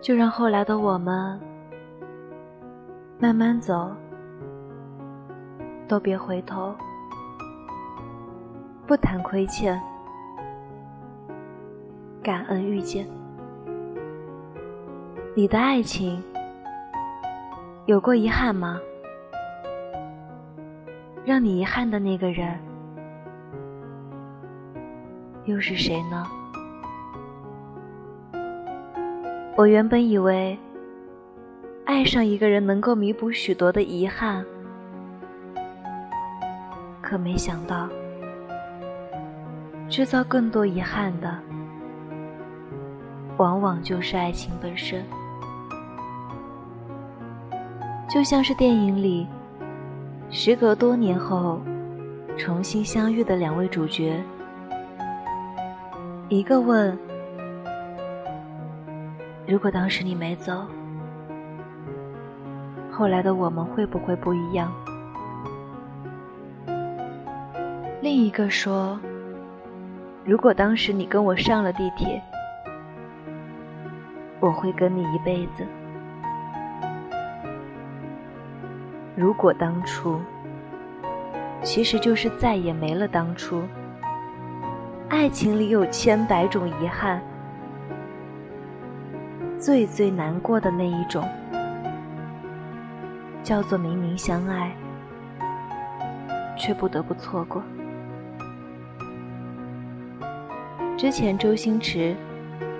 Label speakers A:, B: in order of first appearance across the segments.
A: 就让后来的我们慢慢走，都别回头，不谈亏欠，感恩遇见。你的爱情有过遗憾吗？让你遗憾的那个人又是谁呢？我原本以为，爱上一个人能够弥补许多的遗憾，可没想到，制造更多遗憾的，往往就是爱情本身。就像是电影里，时隔多年后重新相遇的两位主角，一个问。如果当时你没走，后来的我们会不会不一样？另一个说：“如果当时你跟我上了地铁，我会跟你一辈子。如果当初，其实就是再也没了当初。爱情里有千百种遗憾。”最最难过的那一种，叫做明明相爱，却不得不错过。之前周星驰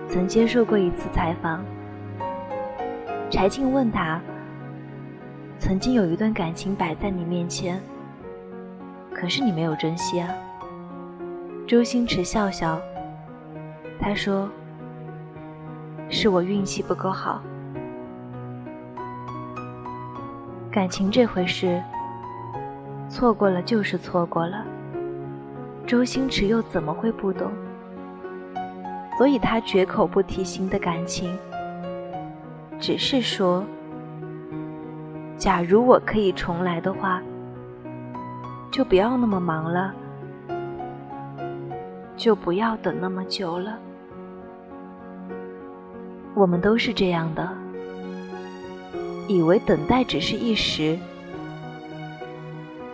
A: 曾接受过一次采访，柴静问他：“曾经有一段感情摆在你面前，可是你没有珍惜啊？”周星驰笑笑，他说。是我运气不够好。感情这回事，错过了就是错过了。周星驰又怎么会不懂？所以他绝口不提新的感情，只是说：假如我可以重来的话，就不要那么忙了，就不要等那么久了。我们都是这样的，以为等待只是一时，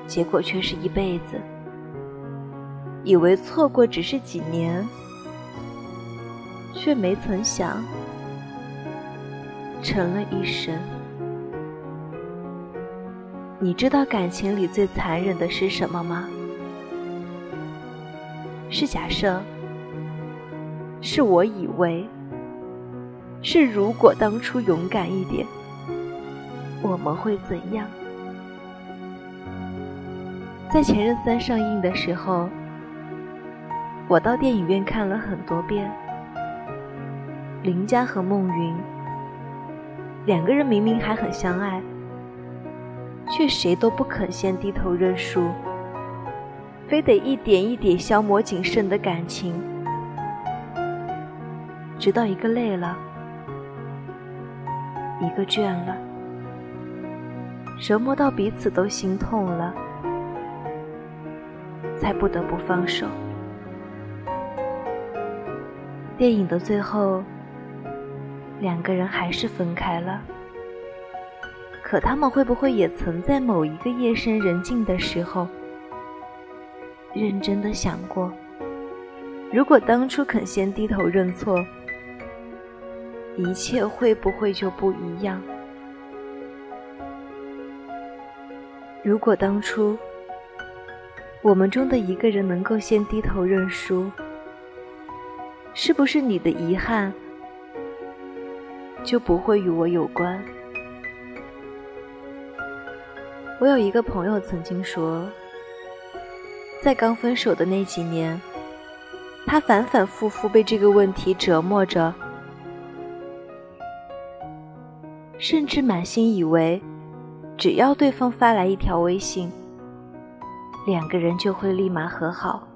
A: 结果却是一辈子；以为错过只是几年，却没曾想成了一生。你知道感情里最残忍的是什么吗？是假设，是我以为。是如果当初勇敢一点，我们会怎样？在《前任三》上映的时候，我到电影院看了很多遍。林佳和孟云两个人明明还很相爱，却谁都不肯先低头认输，非得一点一点消磨仅剩的感情，直到一个累了。一个倦了，折磨到彼此都心痛了，才不得不放手。电影的最后，两个人还是分开了。可他们会不会也曾在某一个夜深人静的时候，认真的想过，如果当初肯先低头认错？一切会不会就不一样？如果当初我们中的一个人能够先低头认输，是不是你的遗憾就不会与我有关？我有一个朋友曾经说，在刚分手的那几年，他反反复复被这个问题折磨着。甚至满心以为，只要对方发来一条微信，两个人就会立马和好。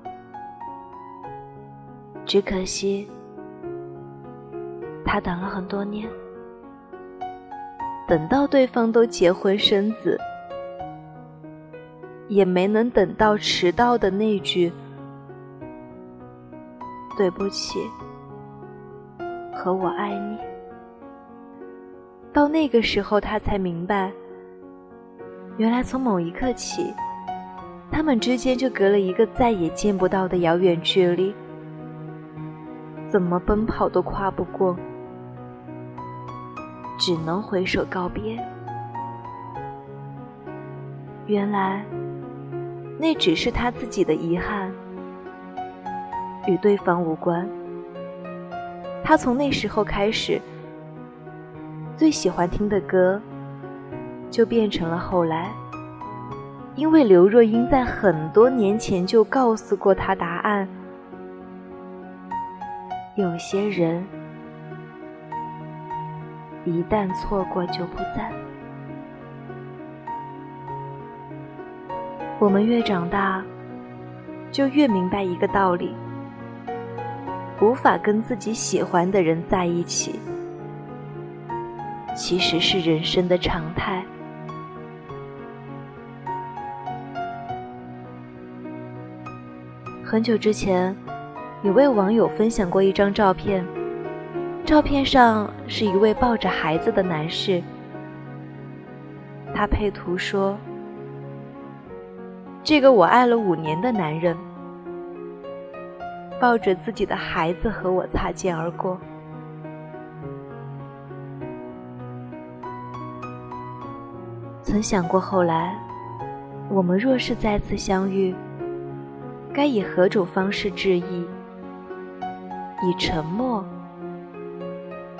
A: 只可惜，他等了很多年，等到对方都结婚生子，也没能等到迟到的那句“对不起”和我爱你。到那个时候，他才明白，原来从某一刻起，他们之间就隔了一个再也见不到的遥远距离，怎么奔跑都跨不过，只能挥手告别。原来，那只是他自己的遗憾，与对方无关。他从那时候开始，最喜欢听的歌，就变成了后来。因为刘若英在很多年前就告诉过他答案：有些人，一旦错过就不再。我们越长大，就越明白一个道理：无法跟自己喜欢的人在一起，其实是人生的常态。很久之前，有位网友分享过一张照片，照片上是一位抱着孩子的男士，他配图说。这个我爱了五年的男人，抱着自己的孩子和我擦肩而过。曾想过后来，我们若是再次相遇，该以何种方式致意？以沉默，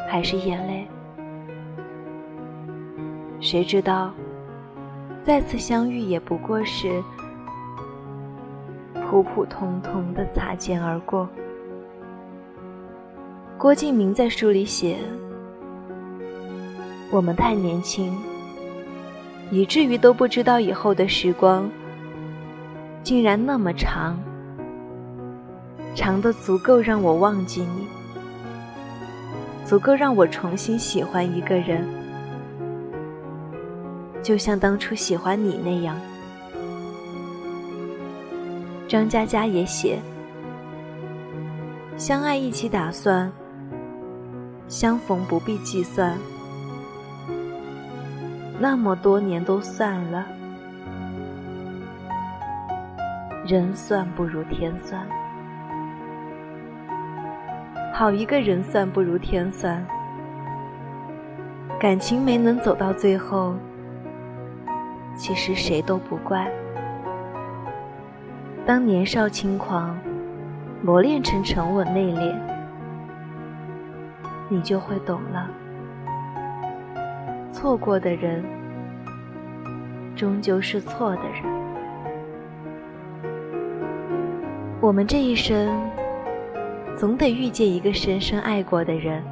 A: 还是眼泪？谁知道，再次相遇也不过是……普普通通的擦肩而过。郭敬明在书里写：“我们太年轻，以至于都不知道以后的时光竟然那么长，长的足够让我忘记你，足够让我重新喜欢一个人，就像当初喜欢你那样。”张嘉佳也写：“相爱一起打算，相逢不必计算。那么多年都算了，人算不如天算。好一个人算不如天算，感情没能走到最后，其实谁都不怪。”当年少轻狂磨练成沉稳内敛，你就会懂了。错过的人，终究是错的人。我们这一生，总得遇见一个深深爱过的人，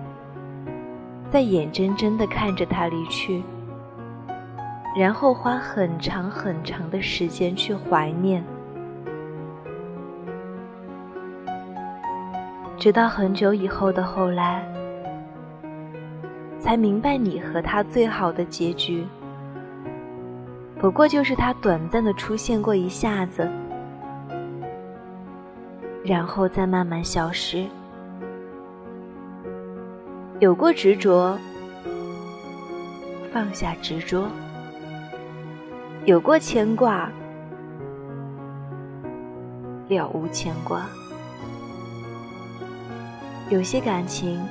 A: 在眼睁睁的看着他离去，然后花很长很长的时间去怀念。直到很久以后的后来，才明白你和他最好的结局，不过就是他短暂的出现过一下子，然后再慢慢消失。有过执着，放下执着；有过牵挂，了无牵挂。有些感情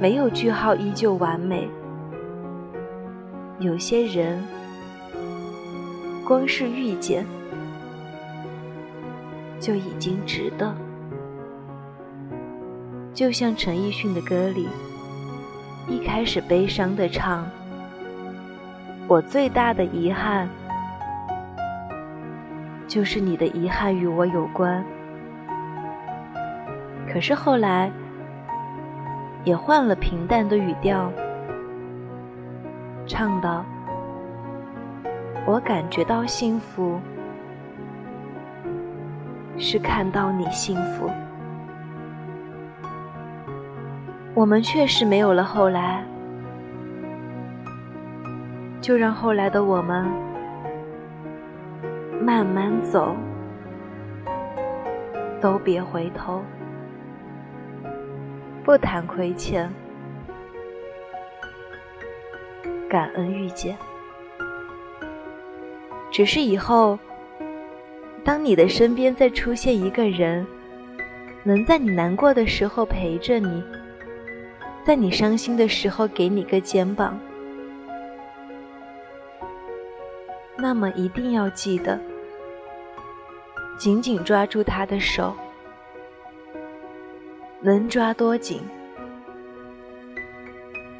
A: 没有句号，依旧完美；有些人光是遇见就已经值得。就像陈奕迅的歌里，一开始悲伤的唱：“我最大的遗憾，就是你的遗憾与我有关。”可是后来，也换了平淡的语调，唱道：“我感觉到幸福，是看到你幸福。”我们确实没有了后来，就让后来的我们慢慢走，都别回头。不谈亏欠，感恩遇见。只是以后，当你的身边再出现一个人，能在你难过的时候陪着你，在你伤心的时候给你个肩膀，那么一定要记得，紧紧抓住他的手，能抓多紧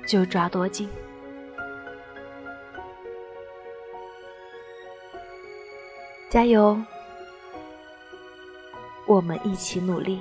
A: 就抓多紧。加油！我们一起努力。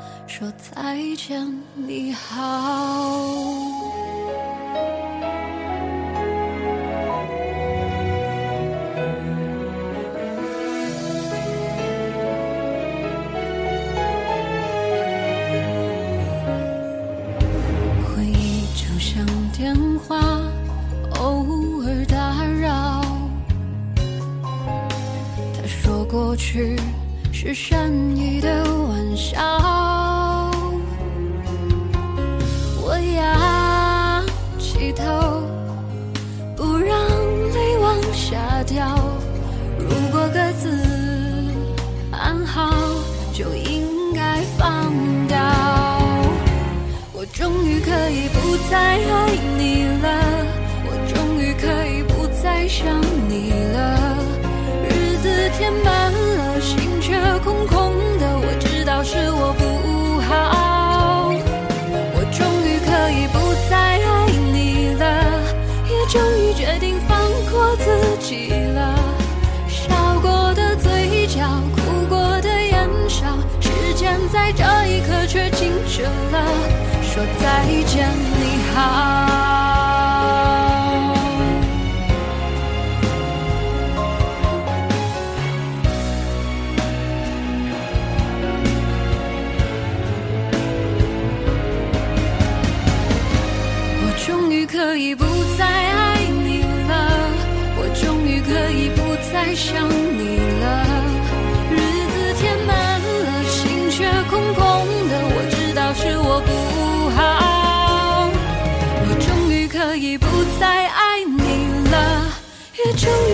B: 说再见，你好。下掉。如果各自安好，就应该放掉。我终于可以不再爱你了，我终于可以不再想你了。日子填满了，心却空空的。我知道是我这一刻却静止了，说再见，你好。我终于可以不再爱你了，我终于可以不再想你了。终